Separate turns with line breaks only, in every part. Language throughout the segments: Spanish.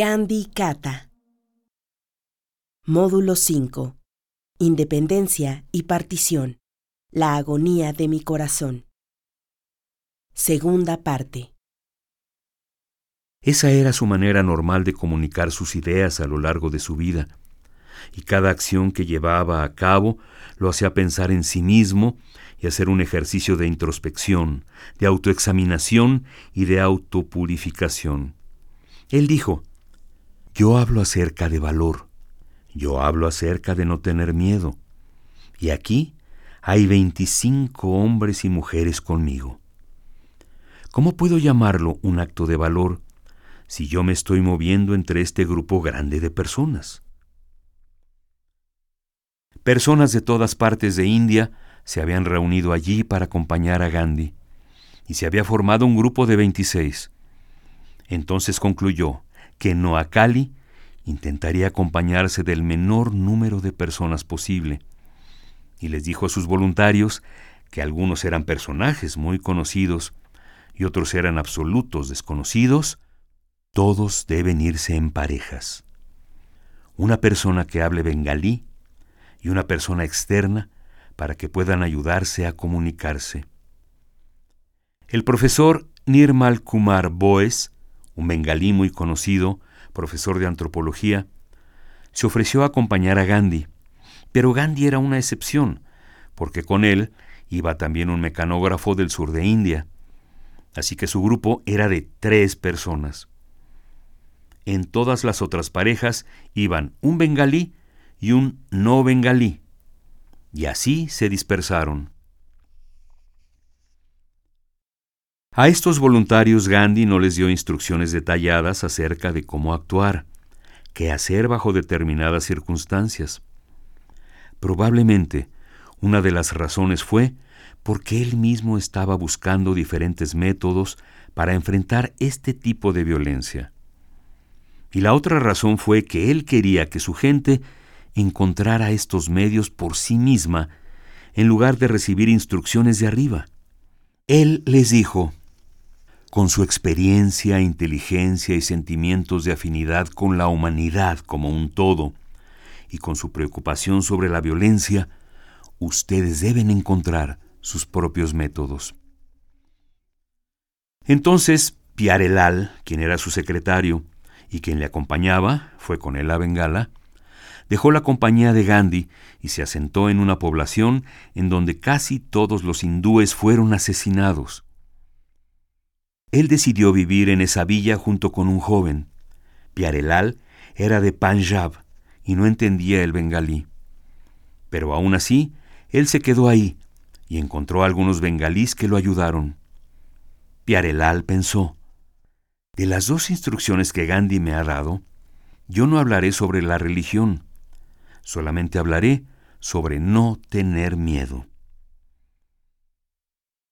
Gandhi Kata. Módulo 5. Independencia y partición. La agonía de mi corazón. Segunda parte.
Esa era su manera normal de comunicar sus ideas a lo largo de su vida, y cada acción que llevaba a cabo lo hacía pensar en sí mismo y hacer un ejercicio de introspección, de autoexaminación y de autopurificación. Él dijo, yo hablo acerca de valor, yo hablo acerca de no tener miedo, y aquí hay 25 hombres y mujeres conmigo. ¿Cómo puedo llamarlo un acto de valor si yo me estoy moviendo entre este grupo grande de personas? Personas de todas partes de India se habían reunido allí para acompañar a Gandhi, y se había formado un grupo de 26. Entonces concluyó que Noakali intentaría acompañarse del menor número de personas posible, y les dijo a sus voluntarios que algunos eran personajes muy conocidos y otros eran absolutos desconocidos, todos deben irse en parejas. Una persona que hable bengalí y una persona externa para que puedan ayudarse a comunicarse. El profesor Nirmal Kumar Boes, un bengalí muy conocido, profesor de antropología, se ofreció a acompañar a Gandhi, pero Gandhi era una excepción, porque con él iba también un mecanógrafo del sur de India, así que su grupo era de tres personas. En todas las otras parejas iban un bengalí y un no bengalí, y así se dispersaron. A estos voluntarios Gandhi no les dio instrucciones detalladas acerca de cómo actuar, qué hacer bajo determinadas circunstancias. Probablemente una de las razones fue porque él mismo estaba buscando diferentes métodos para enfrentar este tipo de violencia. Y la otra razón fue que él quería que su gente encontrara estos medios por sí misma en lugar de recibir instrucciones de arriba. Él les dijo, con su experiencia, inteligencia y sentimientos de afinidad con la humanidad como un todo, y con su preocupación sobre la violencia, ustedes deben encontrar sus propios métodos. Entonces, Piarelal, quien era su secretario y quien le acompañaba, fue con él a Bengala, dejó la compañía de Gandhi y se asentó en una población en donde casi todos los hindúes fueron asesinados. Él decidió vivir en esa villa junto con un joven. Piarelal era de Punjab y no entendía el bengalí. Pero aún así, él se quedó ahí y encontró algunos bengalíes que lo ayudaron. Piarelal pensó, de las dos instrucciones que Gandhi me ha dado, yo no hablaré sobre la religión, solamente hablaré sobre no tener miedo.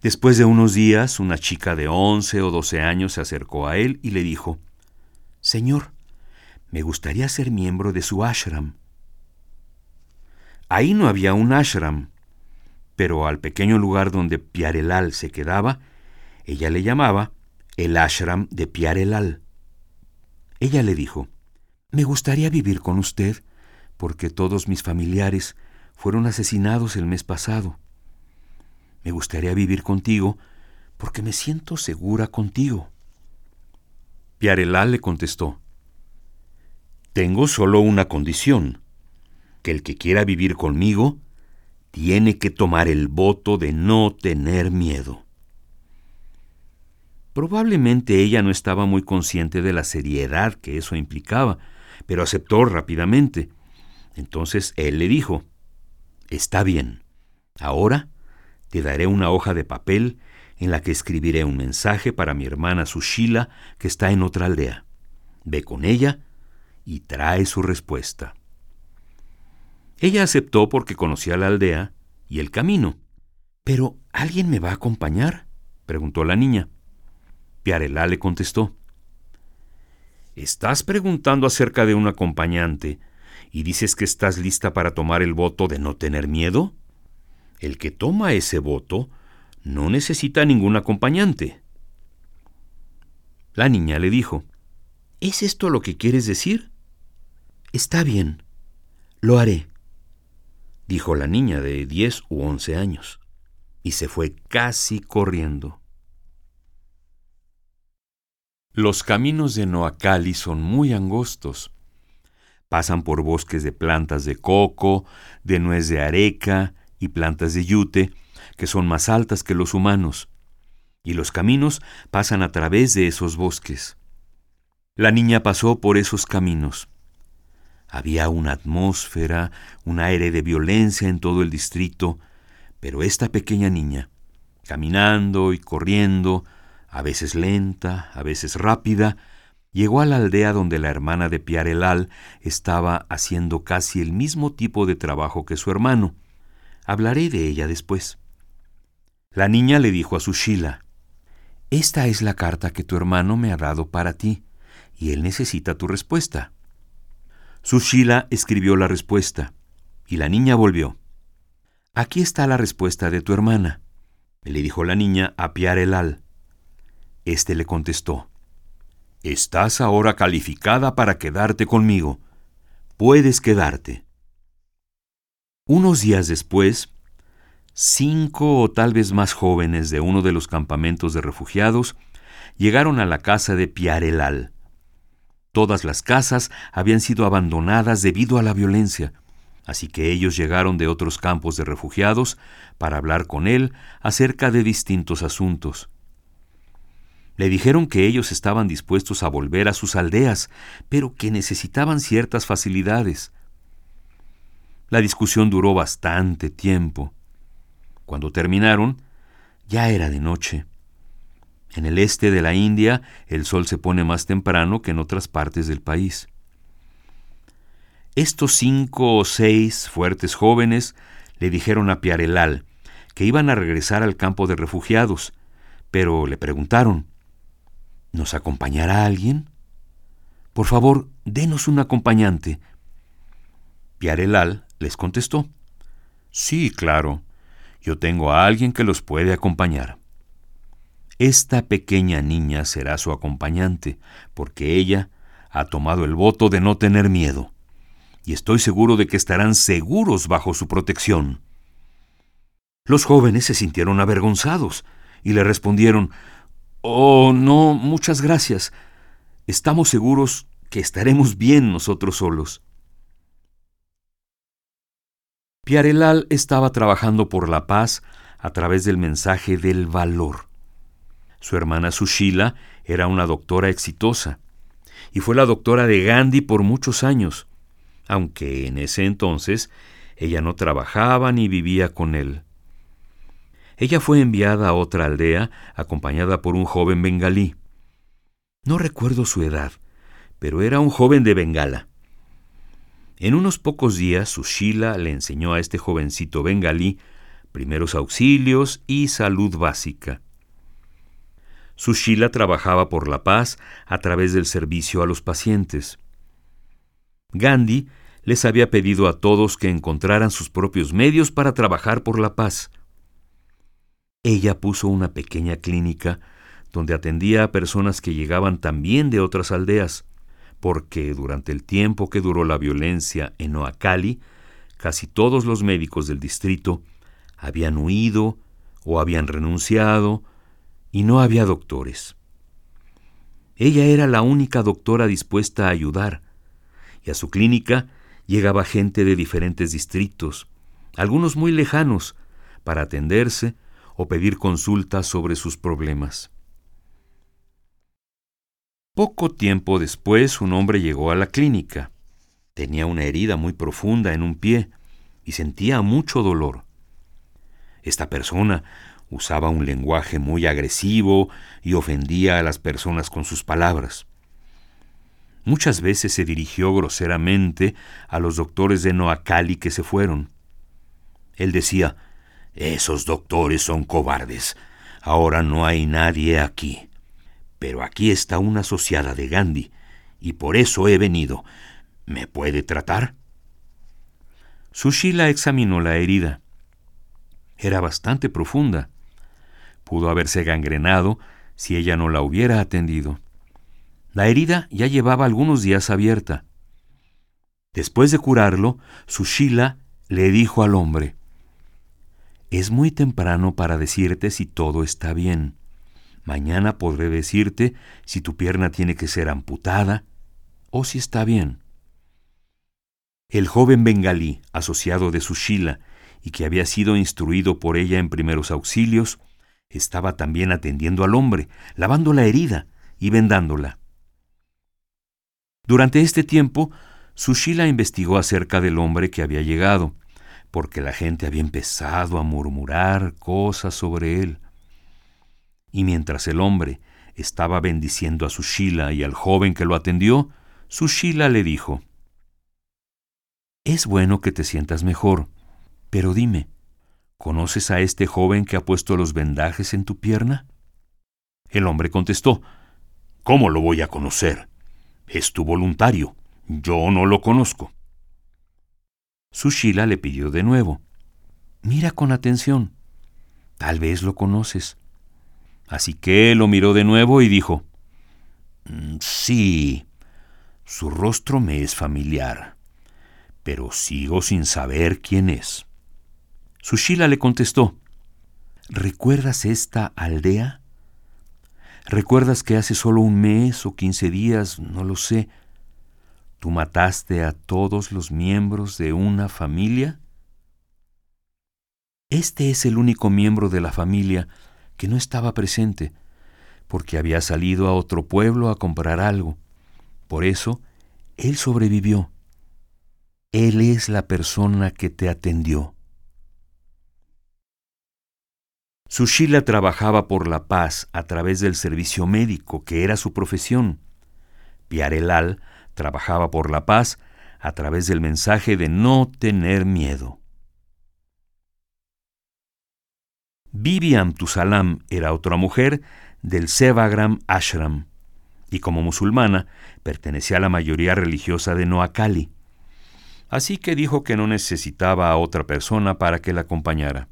Después de unos días, una chica de once o doce años se acercó a él y le dijo, Señor, me gustaría ser miembro de su ashram. Ahí no había un ashram, pero al pequeño lugar donde Piarelal se quedaba, ella le llamaba el ashram de Piarelal. Ella le dijo, Me gustaría vivir con usted porque todos mis familiares fueron asesinados el mes pasado. Me gustaría vivir contigo porque me siento segura contigo. Piarelal le contestó, Tengo solo una condición, que el que quiera vivir conmigo tiene que tomar el voto de no tener miedo. Probablemente ella no estaba muy consciente de la seriedad que eso implicaba, pero aceptó rápidamente. Entonces él le dijo, Está bien, ahora te daré una hoja de papel en la que escribiré un mensaje para mi hermana Sushila, que está en otra aldea. Ve con ella y trae su respuesta. Ella aceptó porque conocía la aldea y el camino. ¿Pero alguien me va a acompañar? preguntó la niña. Piarelá le contestó. Estás preguntando acerca de un acompañante y dices que estás lista para tomar el voto de no tener miedo? El que toma ese voto no necesita ningún acompañante. La niña le dijo, ¿Es esto lo que quieres decir? Está bien, lo haré, dijo la niña de diez u once años, y se fue casi corriendo. Los caminos de Noacali son muy angostos. Pasan por bosques de plantas de coco, de nuez de areca y plantas de yute, que son más altas que los humanos, y los caminos pasan a través de esos bosques. La niña pasó por esos caminos. Había una atmósfera, un aire de violencia en todo el distrito, pero esta pequeña niña, caminando y corriendo, a veces lenta, a veces rápida, llegó a la aldea donde la hermana de Piarelal estaba haciendo casi el mismo tipo de trabajo que su hermano. Hablaré de ella después. La niña le dijo a su Sheila, Esta es la carta que tu hermano me ha dado para ti, y él necesita tu respuesta. Su Sheila escribió la respuesta, y la niña volvió. Aquí está la respuesta de tu hermana, le dijo la niña a Piarelal. Este le contestó, Estás ahora calificada para quedarte conmigo. Puedes quedarte. Unos días después, cinco o tal vez más jóvenes de uno de los campamentos de refugiados llegaron a la casa de Piarelal. Todas las casas habían sido abandonadas debido a la violencia, así que ellos llegaron de otros campos de refugiados para hablar con él acerca de distintos asuntos. Le dijeron que ellos estaban dispuestos a volver a sus aldeas, pero que necesitaban ciertas facilidades. La discusión duró bastante tiempo. Cuando terminaron, ya era de noche. En el este de la India el sol se pone más temprano que en otras partes del país. Estos cinco o seis fuertes jóvenes le dijeron a Piarelal que iban a regresar al campo de refugiados, pero le preguntaron, ¿Nos acompañará alguien? Por favor, denos un acompañante. Piarelal les contestó. Sí, claro. Yo tengo a alguien que los puede acompañar. Esta pequeña niña será su acompañante, porque ella ha tomado el voto de no tener miedo, y estoy seguro de que estarán seguros bajo su protección. Los jóvenes se sintieron avergonzados y le respondieron Oh, no, muchas gracias. Estamos seguros que estaremos bien nosotros solos. Piarelal estaba trabajando por la paz a través del mensaje del valor. Su hermana Sushila era una doctora exitosa y fue la doctora de Gandhi por muchos años, aunque en ese entonces ella no trabajaba ni vivía con él. Ella fue enviada a otra aldea acompañada por un joven bengalí. No recuerdo su edad, pero era un joven de Bengala. En unos pocos días, Sushila le enseñó a este jovencito bengalí primeros auxilios y salud básica. Sushila trabajaba por la paz a través del servicio a los pacientes. Gandhi les había pedido a todos que encontraran sus propios medios para trabajar por la paz. Ella puso una pequeña clínica donde atendía a personas que llegaban también de otras aldeas, porque durante el tiempo que duró la violencia en Oacali, casi todos los médicos del distrito habían huido o habían renunciado y no había doctores. Ella era la única doctora dispuesta a ayudar, y a su clínica llegaba gente de diferentes distritos, algunos muy lejanos, para atenderse o pedir consultas sobre sus problemas. Poco tiempo después un hombre llegó a la clínica. Tenía una herida muy profunda en un pie y sentía mucho dolor. Esta persona usaba un lenguaje muy agresivo y ofendía a las personas con sus palabras. Muchas veces se dirigió groseramente a los doctores de Noacali que se fueron. Él decía, esos doctores son cobardes. Ahora no hay nadie aquí. Pero aquí está una asociada de Gandhi, y por eso he venido. ¿Me puede tratar? Sushila examinó la herida. Era bastante profunda. Pudo haberse gangrenado si ella no la hubiera atendido. La herida ya llevaba algunos días abierta. Después de curarlo, Sushila le dijo al hombre, Es muy temprano para decirte si todo está bien. Mañana podré decirte si tu pierna tiene que ser amputada o si está bien. El joven bengalí, asociado de Sushila, y que había sido instruido por ella en primeros auxilios, estaba también atendiendo al hombre, lavando la herida y vendándola. Durante este tiempo, Sushila investigó acerca del hombre que había llegado, porque la gente había empezado a murmurar cosas sobre él. Y mientras el hombre estaba bendiciendo a Sushila y al joven que lo atendió, Sushila le dijo, Es bueno que te sientas mejor, pero dime, ¿conoces a este joven que ha puesto los vendajes en tu pierna? El hombre contestó, ¿Cómo lo voy a conocer? Es tu voluntario. Yo no lo conozco. Sushila le pidió de nuevo, Mira con atención. Tal vez lo conoces. Así que lo miró de nuevo y dijo, mm, Sí, su rostro me es familiar, pero sigo sin saber quién es. Sushila le contestó, ¿Recuerdas esta aldea? ¿Recuerdas que hace solo un mes o quince días, no lo sé, tú mataste a todos los miembros de una familia? Este es el único miembro de la familia que no estaba presente, porque había salido a otro pueblo a comprar algo. Por eso, él sobrevivió. Él es la persona que te atendió. Sushila trabajaba por la paz a través del servicio médico, que era su profesión. Piarelal trabajaba por la paz a través del mensaje de no tener miedo. Bibi Amtusalam era otra mujer del Sevagram Ashram y como musulmana pertenecía a la mayoría religiosa de Noakali. Así que dijo que no necesitaba a otra persona para que la acompañara.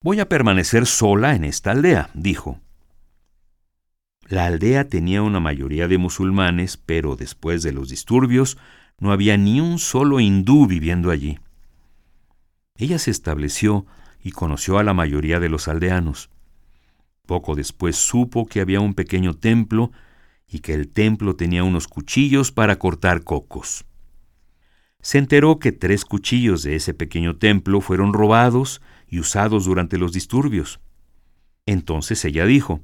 Voy a permanecer sola en esta aldea, dijo. La aldea tenía una mayoría de musulmanes, pero después de los disturbios no había ni un solo hindú viviendo allí. Ella se estableció y conoció a la mayoría de los aldeanos. Poco después supo que había un pequeño templo y que el templo tenía unos cuchillos para cortar cocos. Se enteró que tres cuchillos de ese pequeño templo fueron robados y usados durante los disturbios. Entonces ella dijo,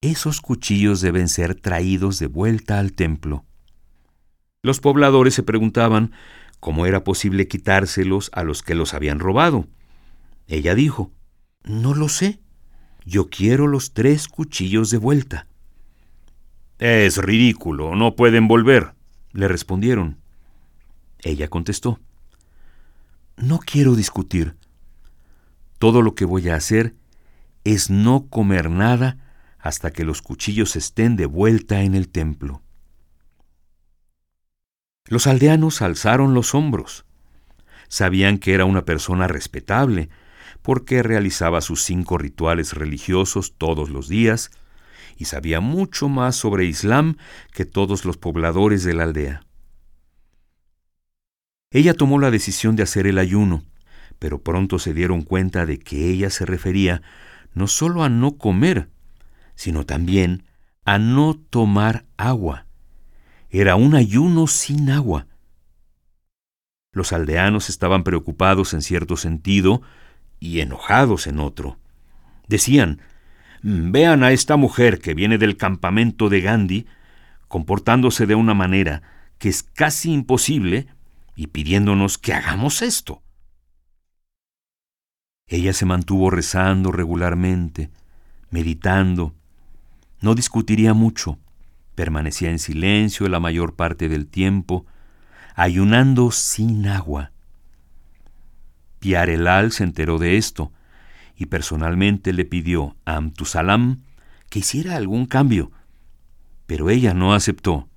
Esos cuchillos deben ser traídos de vuelta al templo. Los pobladores se preguntaban cómo era posible quitárselos a los que los habían robado. Ella dijo, No lo sé. Yo quiero los tres cuchillos de vuelta. Es ridículo, no pueden volver, le respondieron. Ella contestó, No quiero discutir. Todo lo que voy a hacer es no comer nada hasta que los cuchillos estén de vuelta en el templo. Los aldeanos alzaron los hombros. Sabían que era una persona respetable, porque realizaba sus cinco rituales religiosos todos los días, y sabía mucho más sobre Islam que todos los pobladores de la aldea. Ella tomó la decisión de hacer el ayuno, pero pronto se dieron cuenta de que ella se refería no solo a no comer, sino también a no tomar agua. Era un ayuno sin agua. Los aldeanos estaban preocupados en cierto sentido y enojados en otro. Decían, vean a esta mujer que viene del campamento de Gandhi comportándose de una manera que es casi imposible y pidiéndonos que hagamos esto. Ella se mantuvo rezando regularmente, meditando. No discutiría mucho, permanecía en silencio la mayor parte del tiempo, ayunando sin agua. Piarelal se enteró de esto y personalmente le pidió a Amtusalam que hiciera algún cambio, pero ella no aceptó.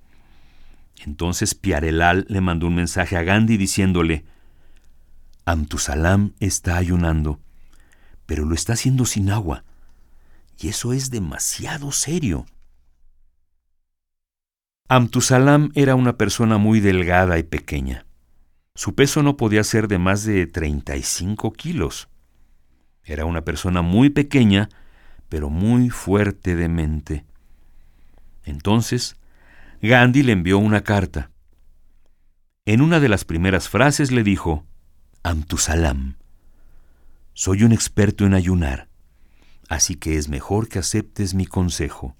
Entonces Piarelal le mandó un mensaje a Gandhi diciéndole, Amtusalam está ayunando, pero lo está haciendo sin agua, y eso es demasiado serio. Amtusalam era una persona muy delgada y pequeña. Su peso no podía ser de más de 35 kilos. Era una persona muy pequeña, pero muy fuerte de mente. Entonces, Gandhi le envió una carta. En una de las primeras frases le dijo, Amtusalam, soy un experto en ayunar, así que es mejor que aceptes mi consejo.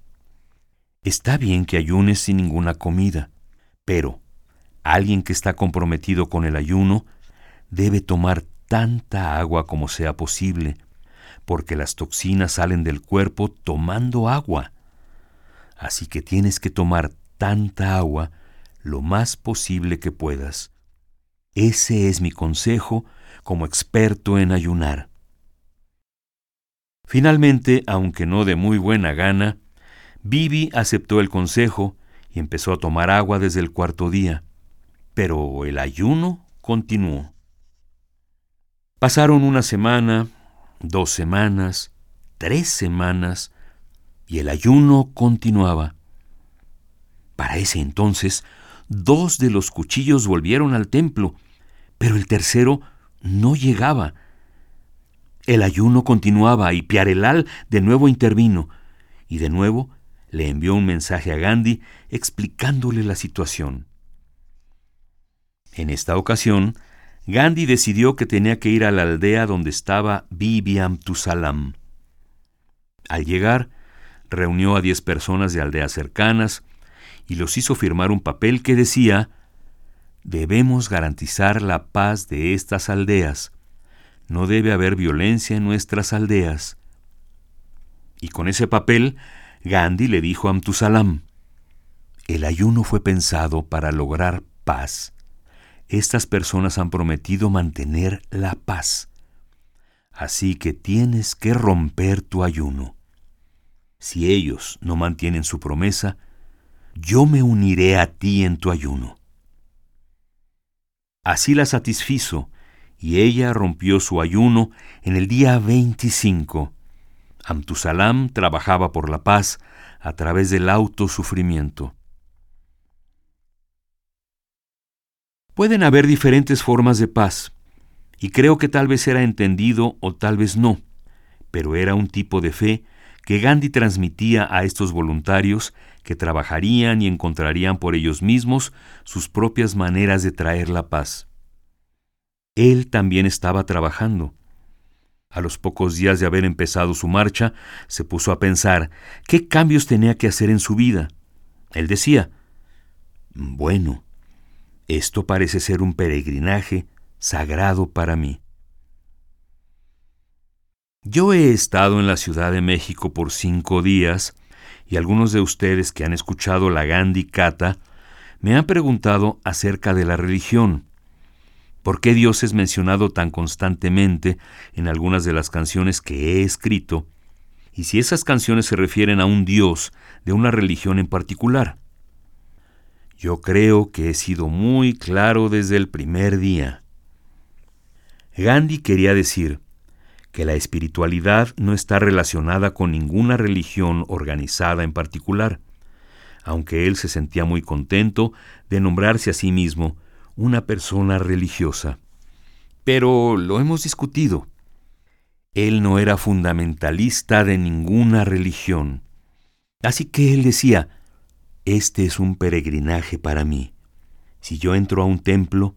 Está bien que ayunes sin ninguna comida, pero Alguien que está comprometido con el ayuno debe tomar tanta agua como sea posible, porque las toxinas salen del cuerpo tomando agua. Así que tienes que tomar tanta agua lo más posible que puedas. Ese es mi consejo como experto en ayunar. Finalmente, aunque no de muy buena gana, Bibi aceptó el consejo y empezó a tomar agua desde el cuarto día. Pero el ayuno continuó. Pasaron una semana, dos semanas, tres semanas, y el ayuno continuaba. Para ese entonces, dos de los cuchillos volvieron al templo, pero el tercero no llegaba. El ayuno continuaba y Piarelal de nuevo intervino, y de nuevo le envió un mensaje a Gandhi explicándole la situación. En esta ocasión, Gandhi decidió que tenía que ir a la aldea donde estaba Bibiam Tusalam. Al llegar, reunió a diez personas de aldeas cercanas y los hizo firmar un papel que decía Debemos garantizar la paz de estas aldeas. No debe haber violencia en nuestras aldeas. Y con ese papel, Gandhi le dijo a Amtusalam, el ayuno fue pensado para lograr paz estas personas han prometido mantener la paz. Así que tienes que romper tu ayuno. Si ellos no mantienen su promesa, yo me uniré a ti en tu ayuno. Así la satisfizo, y ella rompió su ayuno en el día 25. Amtusalam trabajaba por la paz a través del autosufrimiento. Pueden haber diferentes formas de paz, y creo que tal vez era entendido o tal vez no, pero era un tipo de fe que Gandhi transmitía a estos voluntarios que trabajarían y encontrarían por ellos mismos sus propias maneras de traer la paz. Él también estaba trabajando. A los pocos días de haber empezado su marcha, se puso a pensar qué cambios tenía que hacer en su vida. Él decía, bueno, esto parece ser un peregrinaje sagrado para mí. Yo he estado en la Ciudad de México por cinco días y algunos de ustedes que han escuchado la Gandhi Kata me han preguntado acerca de la religión. ¿Por qué Dios es mencionado tan constantemente en algunas de las canciones que he escrito? Y si esas canciones se refieren a un Dios de una religión en particular. Yo creo que he sido muy claro desde el primer día. Gandhi quería decir que la espiritualidad no está relacionada con ninguna religión organizada en particular, aunque él se sentía muy contento de nombrarse a sí mismo una persona religiosa. Pero lo hemos discutido. Él no era fundamentalista de ninguna religión. Así que él decía, este es un peregrinaje para mí. Si yo entro a un templo,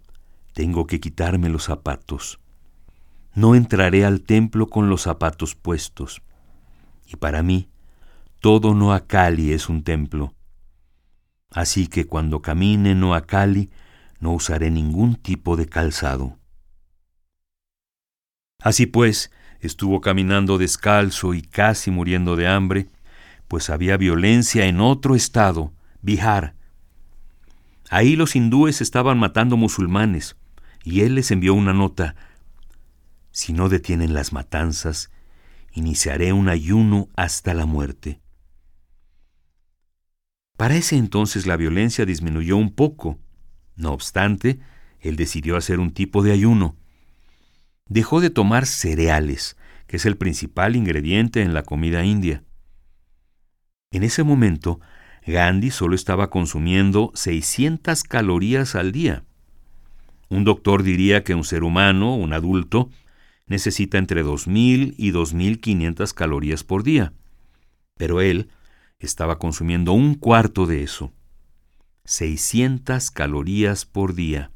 tengo que quitarme los zapatos. No entraré al templo con los zapatos puestos. Y para mí, todo Noakali es un templo. Así que cuando camine Noakali, no usaré ningún tipo de calzado. Así pues, estuvo caminando descalzo y casi muriendo de hambre, pues había violencia en otro estado, Bihar. Ahí los hindúes estaban matando musulmanes, y él les envió una nota. Si no detienen las matanzas, iniciaré un ayuno hasta la muerte. Para ese entonces la violencia disminuyó un poco. No obstante, él decidió hacer un tipo de ayuno. Dejó de tomar cereales, que es el principal ingrediente en la comida india. En ese momento, Gandhi solo estaba consumiendo 600 calorías al día. Un doctor diría que un ser humano, un adulto, necesita entre 2.000 y 2.500 calorías por día. Pero él estaba consumiendo un cuarto de eso. 600 calorías por día,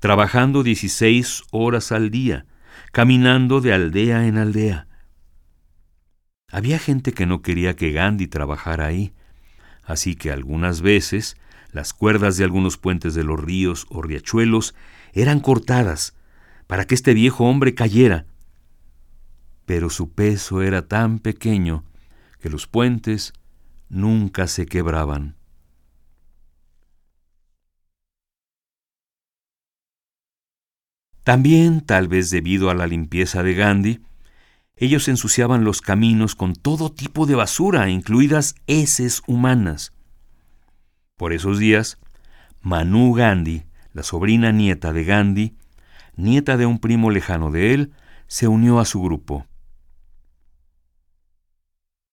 trabajando 16 horas al día, caminando de aldea en aldea. Había gente que no quería que Gandhi trabajara ahí, así que algunas veces las cuerdas de algunos puentes de los ríos o riachuelos eran cortadas para que este viejo hombre cayera. Pero su peso era tan pequeño que los puentes nunca se quebraban. También, tal vez debido a la limpieza de Gandhi, ellos ensuciaban los caminos con todo tipo de basura, incluidas heces humanas. Por esos días, Manu Gandhi, la sobrina nieta de Gandhi, nieta de un primo lejano de él, se unió a su grupo.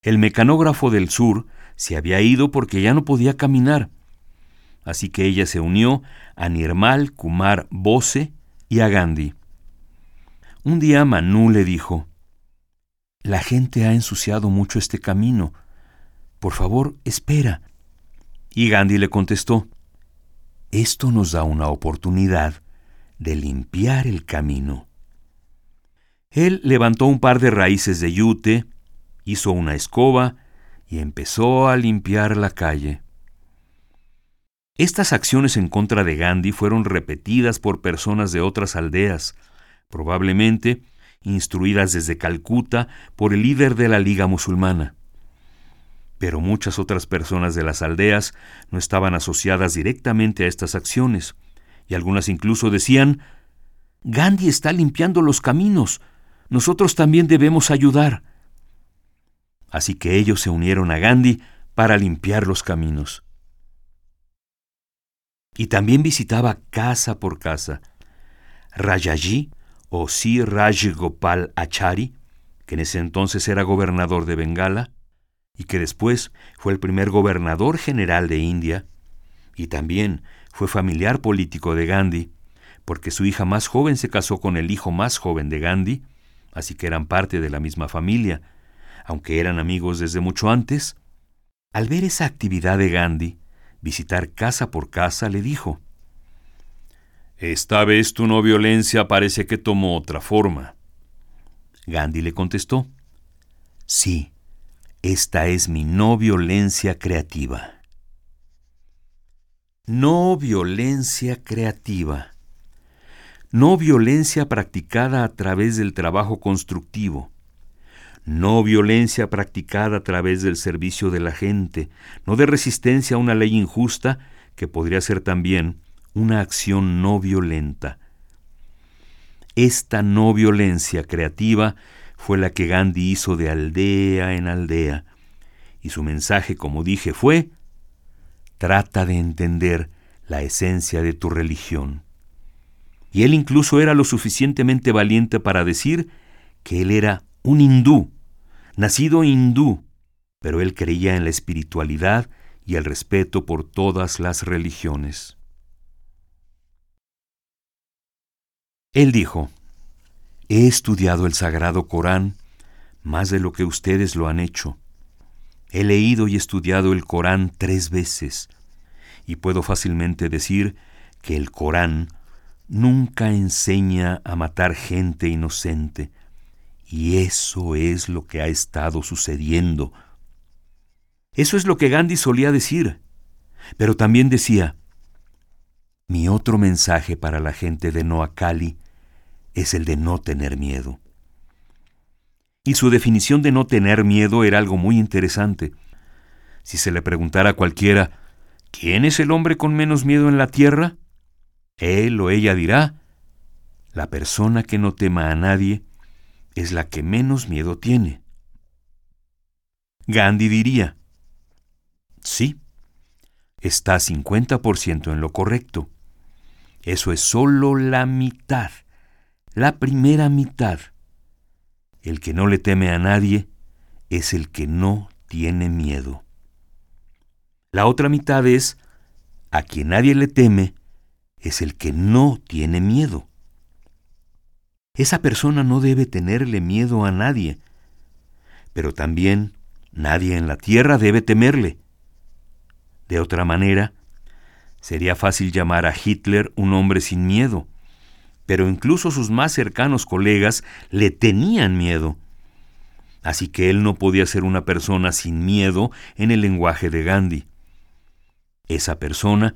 El mecanógrafo del sur se había ido porque ya no podía caminar, así que ella se unió a Nirmal Kumar Bose y a Gandhi. Un día Manu le dijo, La gente ha ensuciado mucho este camino. Por favor, espera. Y Gandhi le contestó, Esto nos da una oportunidad de limpiar el camino. Él levantó un par de raíces de yute, hizo una escoba y empezó a limpiar la calle. Estas acciones en contra de Gandhi fueron repetidas por personas de otras aldeas, probablemente instruidas desde Calcuta por el líder de la Liga Musulmana. Pero muchas otras personas de las aldeas no estaban asociadas directamente a estas acciones, y algunas incluso decían, Gandhi está limpiando los caminos, nosotros también debemos ayudar. Así que ellos se unieron a Gandhi para limpiar los caminos y también visitaba casa por casa. Rajaji, o Sir Raj Gopal Achari, que en ese entonces era gobernador de Bengala, y que después fue el primer gobernador general de India, y también fue familiar político de Gandhi, porque su hija más joven se casó con el hijo más joven de Gandhi, así que eran parte de la misma familia, aunque eran amigos desde mucho antes. Al ver esa actividad de Gandhi, visitar casa por casa, le dijo, Esta vez tu no violencia parece que tomó otra forma. Gandhi le contestó, Sí, esta es mi no violencia creativa. No violencia creativa. No violencia practicada a través del trabajo constructivo no violencia practicada a través del servicio de la gente, no de resistencia a una ley injusta que podría ser también una acción no violenta. Esta no violencia creativa fue la que Gandhi hizo de aldea en aldea, y su mensaje, como dije, fue, trata de entender la esencia de tu religión. Y él incluso era lo suficientemente valiente para decir que él era un hindú, nacido hindú, pero él creía en la espiritualidad y el respeto por todas las religiones. Él dijo, He estudiado el sagrado Corán más de lo que ustedes lo han hecho. He leído y estudiado el Corán tres veces, y puedo fácilmente decir que el Corán nunca enseña a matar gente inocente, y eso es lo que ha estado sucediendo. Eso es lo que Gandhi solía decir. Pero también decía, mi otro mensaje para la gente de Noakali es el de no tener miedo. Y su definición de no tener miedo era algo muy interesante. Si se le preguntara a cualquiera, ¿quién es el hombre con menos miedo en la tierra? Él o ella dirá, la persona que no tema a nadie es la que menos miedo tiene. Gandhi diría, sí, está 50% en lo correcto. Eso es solo la mitad, la primera mitad. El que no le teme a nadie es el que no tiene miedo. La otra mitad es, a quien nadie le teme, es el que no tiene miedo. Esa persona no debe tenerle miedo a nadie, pero también nadie en la tierra debe temerle. De otra manera, sería fácil llamar a Hitler un hombre sin miedo, pero incluso sus más cercanos colegas le tenían miedo. Así que él no podía ser una persona sin miedo en el lenguaje de Gandhi. Esa persona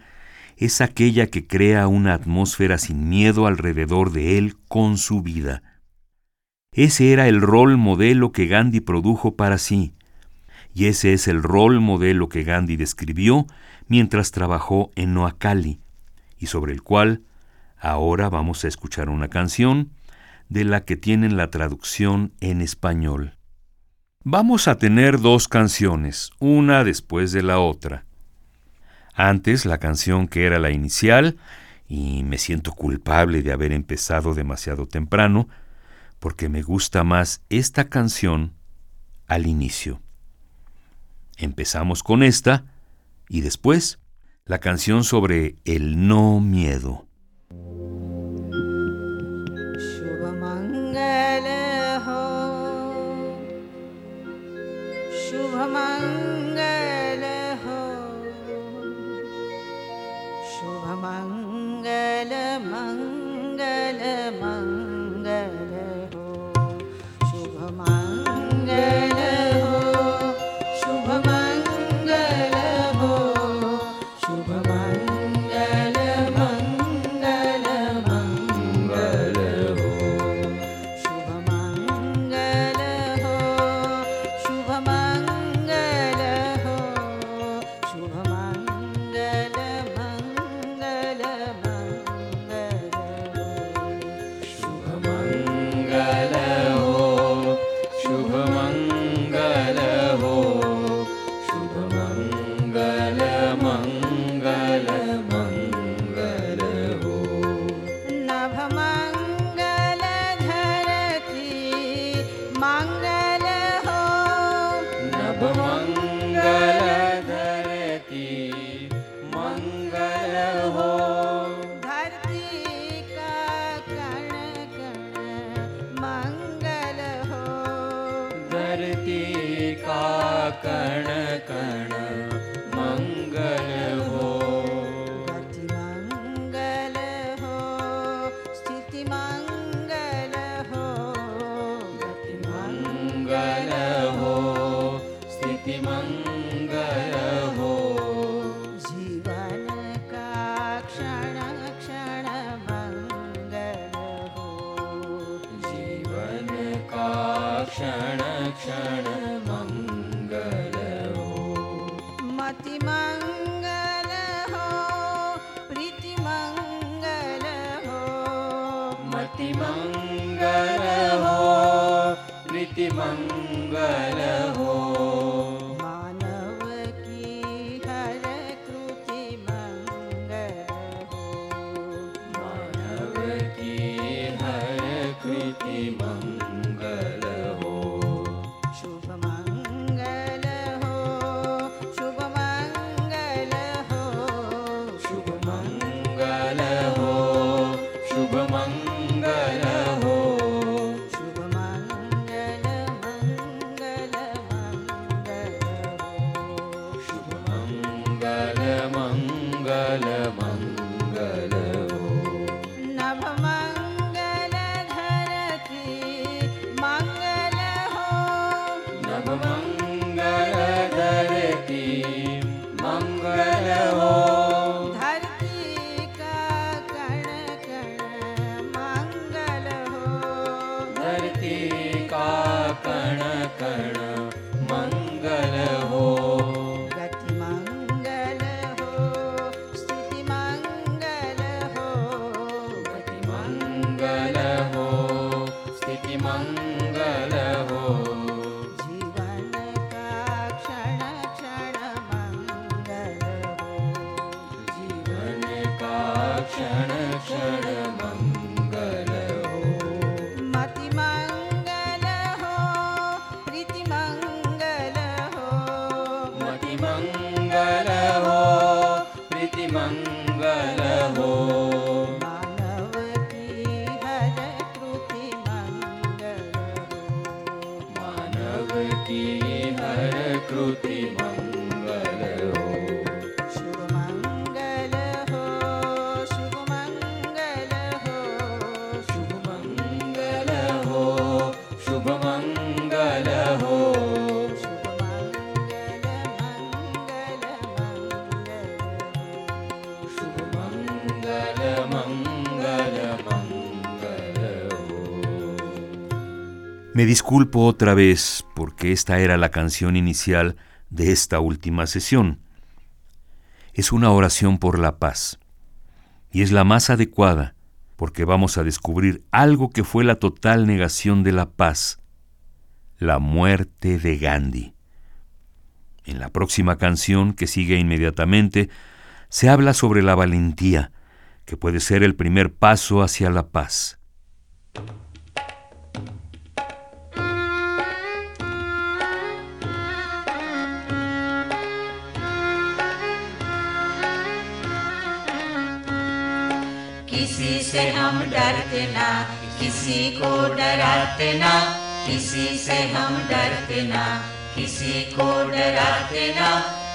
es aquella que crea una atmósfera sin miedo alrededor de él con su vida. Ese era el rol modelo que Gandhi produjo para sí, y ese es el rol modelo que Gandhi describió mientras trabajó en Noakali, y sobre el cual ahora vamos a escuchar una canción de la que tienen la traducción en español. Vamos a tener dos canciones, una después de la otra. Antes la canción que era la inicial, y me siento culpable de haber empezado demasiado temprano, porque me gusta más esta canción al inicio. Empezamos con esta y después la canción sobre el no miedo.
शुभमङ्गल हो शुभमङ्गल मङ्गल मङ्गलमङ्ग मङ्गलो मति मङ्गल हो प्रीति मङ्गल हो
मतिमग प्रीतिमङ्गल
Me disculpo otra vez porque esta era la canción inicial de esta última sesión. Es una oración por la paz y es la más adecuada porque vamos a descubrir algo que fue la total negación de la paz, la muerte de Gandhi. En la próxima canción, que sigue inmediatamente, se habla sobre la valentía, que puede ser el primer paso hacia la paz.
किसी से हम डरते ना, किसी को डराते ना, किसी से हम डरते ना, किसी को डराते ना।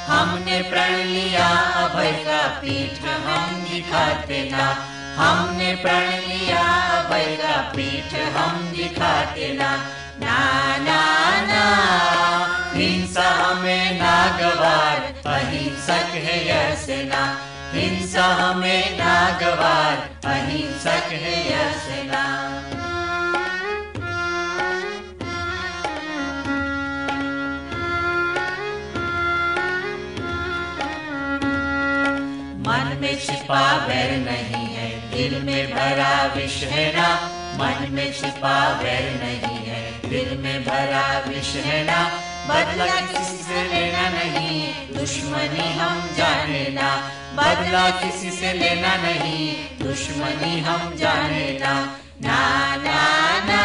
हमने प्रण लिया अभय का पीठ, हम दिखाते ना। हमने प्रण लिया अभय का पीठ, हम दिखाते ना। ना ना ना, हिंसा हमें नागवार, अहिंसक है यह सेना। हिंसा हमें नागवार, अहिंसक है सेना। मन में छिपा वैर नहीं है, दिल में भरा विष है ना। मन में छिपा वैर नहीं है, दिल में भरा विष है ना। बदला किसी से लेना नहीं, दुश्मनी हम जाने ना। बदला किसी से लेना नहीं, दुश्मनी हम जाने ना। ना ना ना,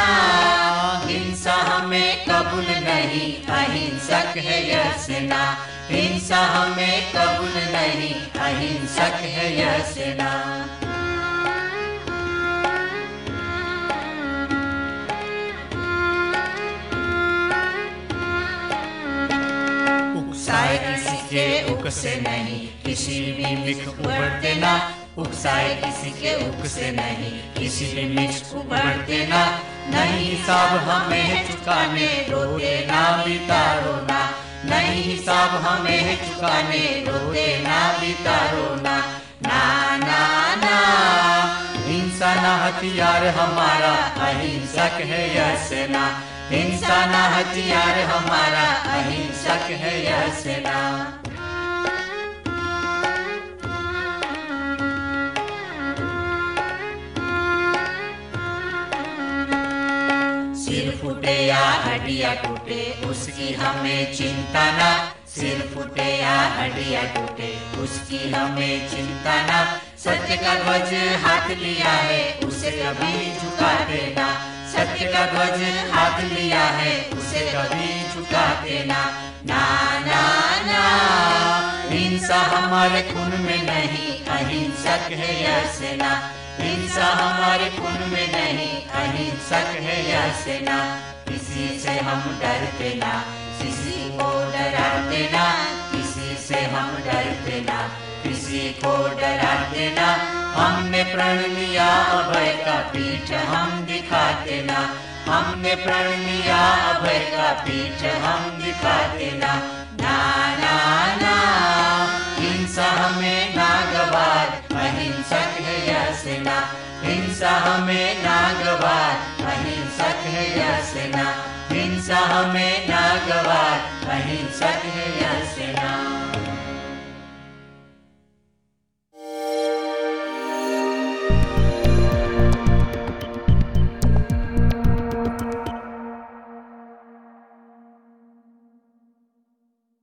हिंसा हमें कबूल नहीं, अहिंसक है यह सेना। हिंसा हमें कबूल नहीं, अहिंसक है यह सेना। के उक से नहीं, किसी भी मिख उबरते ना। उकसाए किसी के उक से नहीं, किसी भी मिख उबरते ना। नहीं हिसाब हमें चुकाने रोते ना, बितारो ना। नहीं हिसाब हमें चुकाने रोते ना, बितारो ना। ना ना ना। हिंसा ना, हथियार हमारा, अहिंसक है यह सेना हिंसा हथियार हमारा, अहिंसक है यह सेना। सिर फूटे या हड्डियाँ टूटे, उसकी हमें चिंता ना। सिर फूटे या हड्डियाँ टूटे, उसकी हमें चिंता ना। सत्य का ध्वज हाथ लिया है, उसे कभी झुका देना। का ध्वज हाथ लिया है, उसे कभी झुका देना ना ना ना, हिंसा हमारे खून में नहीं, अहिंसक है यह सेना। हिंसा हमारे खून में नहीं, अहिंसक है यह सेना। किसी से हम डरते ना, किसी को डराते ना, किसी से हम डरते ना। किसी को डराते ना हमने प्रण लिया, अभय का पीठ हम दिखाते ना हमने प्रण लिया, अभय का पीठ हम दिखाते ना ना ना ना, हिंसा हमें नागवार, अहिंसक है यह सेना। हिंसा हमें नागवार, अहिंसक है यह सेना। हिंसा हमें नागवार, अहिंसक है यह सेना।